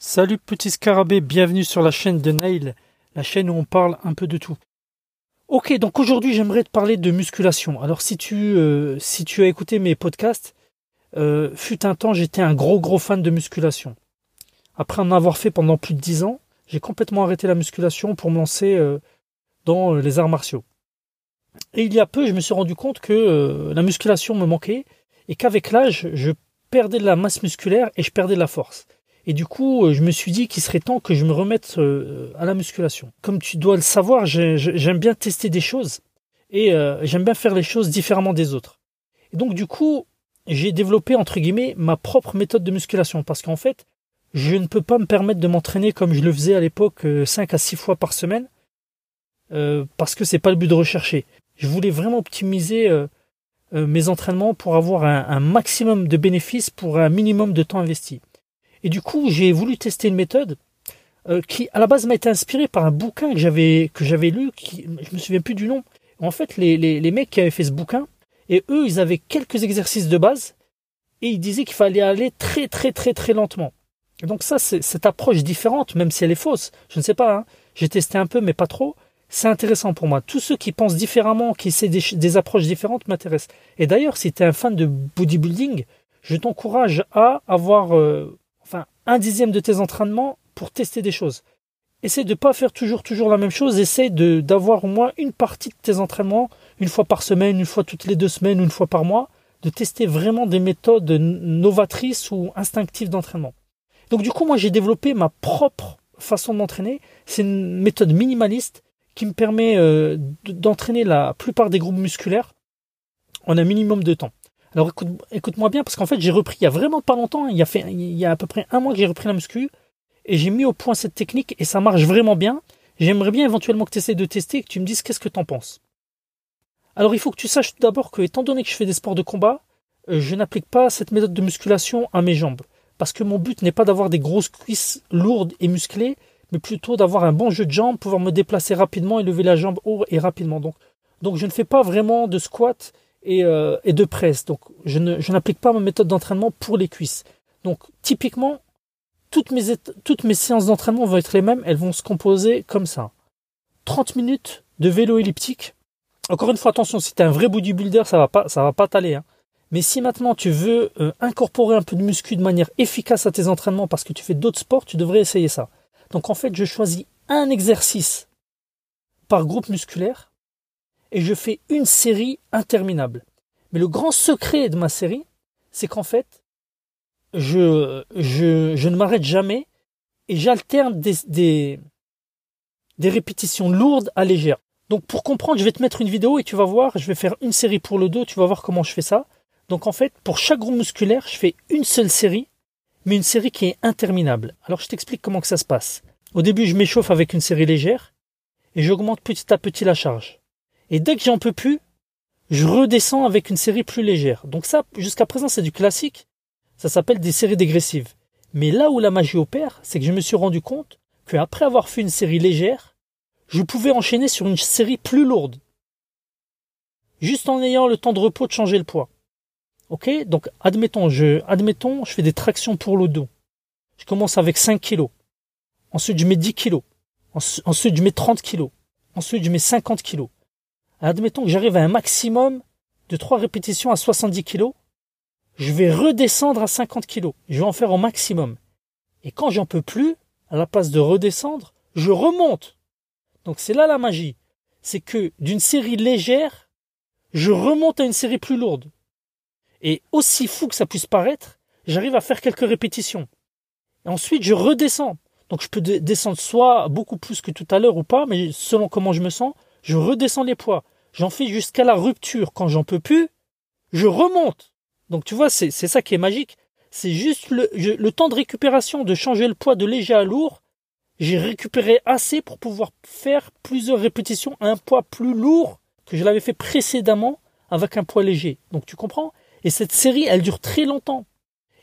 Salut petit scarabée, bienvenue sur la chaîne de Nail, la chaîne où on parle un peu de tout. Ok, donc aujourd'hui j'aimerais te parler de musculation. Alors si tu, euh, si tu as écouté mes podcasts, euh, fut un temps j'étais un gros gros fan de musculation. Après en avoir fait pendant plus de dix ans, j'ai complètement arrêté la musculation pour me lancer euh, dans les arts martiaux. Et il y a peu, je me suis rendu compte que la musculation me manquait et qu'avec l'âge, je perdais de la masse musculaire et je perdais de la force. Et du coup, euh, je me suis dit qu'il serait temps que je me remette euh, à la musculation. Comme tu dois le savoir, j'aime bien tester des choses et euh, j'aime bien faire les choses différemment des autres. Et donc du coup, j'ai développé entre guillemets ma propre méthode de musculation parce qu'en fait, je ne peux pas me permettre de m'entraîner comme je le faisais à l'époque 5 à 6 fois par semaine parce que c'est pas le but de rechercher. Je voulais vraiment optimiser mes entraînements pour avoir un maximum de bénéfices pour un minimum de temps investi. Et du coup, j'ai voulu tester une méthode euh, qui, à la base, m'a été inspirée par un bouquin que j'avais que j'avais lu. Qui, je me souviens plus du nom. En fait, les, les, les mecs qui avaient fait ce bouquin, et eux, ils avaient quelques exercices de base, et ils disaient qu'il fallait aller très très très très lentement. Et donc ça, c'est cette approche différente, même si elle est fausse. Je ne sais pas. Hein. J'ai testé un peu, mais pas trop. C'est intéressant pour moi. Tous ceux qui pensent différemment, qui essaient des, des approches différentes, m'intéressent. Et d'ailleurs, si tu es un fan de bodybuilding, je t'encourage à avoir euh, un dixième de tes entraînements pour tester des choses. Essaye de pas faire toujours toujours la même chose, essaye d'avoir au moins une partie de tes entraînements une fois par semaine, une fois toutes les deux semaines, une fois par mois, de tester vraiment des méthodes novatrices ou instinctives d'entraînement. Donc du coup, moi j'ai développé ma propre façon d'entraîner, c'est une méthode minimaliste qui me permet euh, d'entraîner la plupart des groupes musculaires en un minimum de temps. Alors écoute, écoute-moi bien parce qu'en fait j'ai repris il y a vraiment pas longtemps, il y a fait il y a à peu près un mois que j'ai repris la muscu et j'ai mis au point cette technique et ça marche vraiment bien. J'aimerais bien éventuellement que tu essaies de tester et que tu me dises qu'est-ce que tu en penses. Alors il faut que tu saches tout d'abord que étant donné que je fais des sports de combat, euh, je n'applique pas cette méthode de musculation à mes jambes parce que mon but n'est pas d'avoir des grosses cuisses lourdes et musclées, mais plutôt d'avoir un bon jeu de jambes, pouvoir me déplacer rapidement et lever la jambe haut et rapidement. Donc donc je ne fais pas vraiment de squat euh, et, de presse. Donc je, n'applique pas ma méthode d'entraînement pour les cuisses. Donc typiquement, toutes mes, séances d'entraînement vont être les mêmes, elles vont se composer comme ça. 30 minutes de vélo elliptique. Encore une fois, attention, si tu es un vrai bodybuilder, ça va pas, ça va pas t'aller. Hein. Mais si maintenant tu veux euh, incorporer un peu de muscu de manière efficace à tes entraînements parce que tu fais d'autres sports, tu devrais essayer ça. Donc en fait, je choisis un exercice par groupe musculaire et je fais une série interminable. Mais le grand secret de ma série, c'est qu'en fait, je, je, je ne m'arrête jamais et j'alterne des, des, des répétitions lourdes à légères. Donc pour comprendre, je vais te mettre une vidéo et tu vas voir, je vais faire une série pour le dos, tu vas voir comment je fais ça. Donc en fait, pour chaque groupe musculaire, je fais une seule série, mais une série qui est interminable. Alors je t'explique comment que ça se passe. Au début, je m'échauffe avec une série légère et j'augmente petit à petit la charge. Et dès que j'en peux plus, je redescends avec une série plus légère. Donc ça, jusqu'à présent, c'est du classique. Ça s'appelle des séries dégressives. Mais là où la magie opère, c'est que je me suis rendu compte qu'après avoir fait une série légère, je pouvais enchaîner sur une série plus lourde. Juste en ayant le temps de repos de changer le poids. Ok? Donc, admettons, je, admettons, je fais des tractions pour le dos. Je commence avec 5 kilos. Ensuite, je mets 10 kilos. Ensuite, je mets 30 kilos. Ensuite, je mets 50 kilos admettons que j'arrive à un maximum de 3 répétitions à 70 kg, je vais redescendre à 50 kg. Je vais en faire au maximum. Et quand j'en peux plus, à la place de redescendre, je remonte. Donc c'est là la magie. C'est que d'une série légère, je remonte à une série plus lourde. Et aussi fou que ça puisse paraître, j'arrive à faire quelques répétitions. Et ensuite, je redescends. Donc je peux descendre soit beaucoup plus que tout à l'heure ou pas, mais selon comment je me sens, je redescends les poids, j'en fais jusqu'à la rupture. Quand j'en peux plus, je remonte. Donc tu vois, c'est ça qui est magique. C'est juste le, le temps de récupération, de changer le poids de léger à lourd. J'ai récupéré assez pour pouvoir faire plusieurs répétitions à un poids plus lourd que je l'avais fait précédemment avec un poids léger. Donc tu comprends? Et cette série, elle dure très longtemps.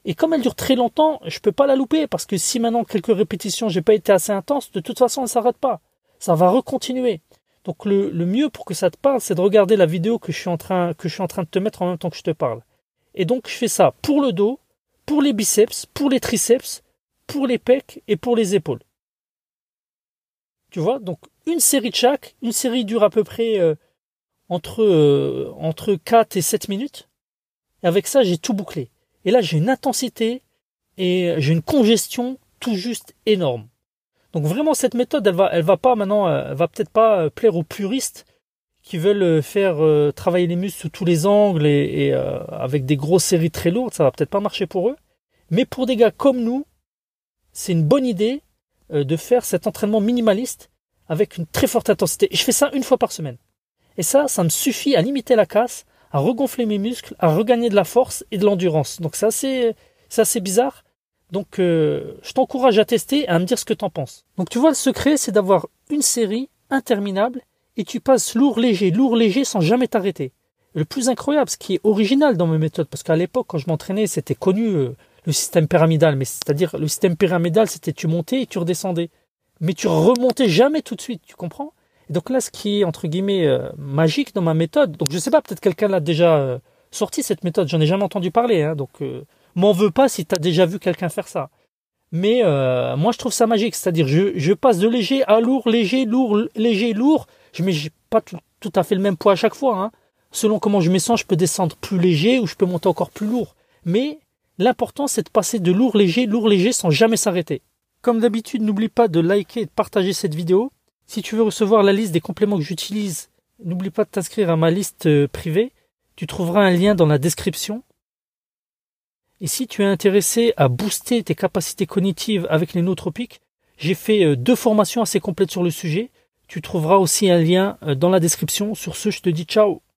Et comme elle dure très longtemps, je peux pas la louper parce que si maintenant quelques répétitions j'ai pas été assez intense, de toute façon elle s'arrête pas. Ça va recontinuer. Donc le, mieux pour que ça te parle, c'est de regarder la vidéo que je suis en train que je suis en train de te mettre en même temps que je te parle. Et donc je fais ça pour le dos, pour les biceps, pour les triceps, pour les pecs et pour les épaules. Tu vois, donc une série de chaque, une série dure à peu près euh, entre, euh, entre 4 et 7 minutes. Et avec ça, j'ai tout bouclé. Et là, j'ai une intensité et j'ai une congestion tout juste énorme. Donc vraiment, cette méthode, elle va, elle va pas maintenant, euh, va peut-être pas plaire aux puristes qui veulent faire travailler les muscles sous tous les angles et, avec des grosses séries très lourdes, ça va peut-être pas marcher pour eux. Mais pour des gars comme nous, c'est une bonne idée euh, de faire cet entraînement minimaliste avec une très forte intensité. Et je fais ça une fois par semaine. Et ça, ça me suffit à limiter la casse, à regonfler mes muscles, à regagner de la force et de l'endurance. Donc c'est assez, c'est assez bizarre. Donc euh, je t'encourage à tester et à me dire ce que t'en penses. Donc tu vois, le secret, c'est d'avoir une série interminable et tu passes lourd, léger, lourd, léger sans jamais t'arrêter. Le plus incroyable, ce qui est original dans mes méthodes, parce qu'à l'époque, quand je m'entraînais, c'était connu, euh, le système pyramidal. Mais c'est-à-dire, le système pyramidal, c'était tu montais et tu redescendais. Mais tu remontais jamais tout de suite, tu comprends? Et donc là, ce qui est, entre guillemets, euh, magique dans ma méthode, donc je sais pas, peut-être quelqu'un l'a déjà sorti, cette méthode, j'en ai jamais entendu parler, hein, donc m'en veux pas si tu as déjà vu quelqu'un faire ça. Mais moi, je trouve ça magique, c'est-à-dire, je, je passe de léger à lourd, léger, lourd, léger, lourd. Je mets pas tout, tout, à fait le même poids à chaque fois. Hein. Selon comment je me sens, je peux descendre plus léger ou je peux monter encore plus lourd. Mais L'important, c'est de passer de lourd léger, lourd léger sans jamais s'arrêter. Comme d'habitude, n'oublie pas de liker et de partager cette vidéo. Si tu veux recevoir la liste des compléments que j'utilise, n'oublie pas de t'inscrire à ma liste euh, privée. Tu trouveras un lien dans la description. Et si tu es intéressé à booster tes capacités cognitives avec les nootropiques, j'ai fait euh, deux formations assez complètes sur le sujet. Tu trouveras aussi un lien euh, dans la description. Sur ce, je te dis ciao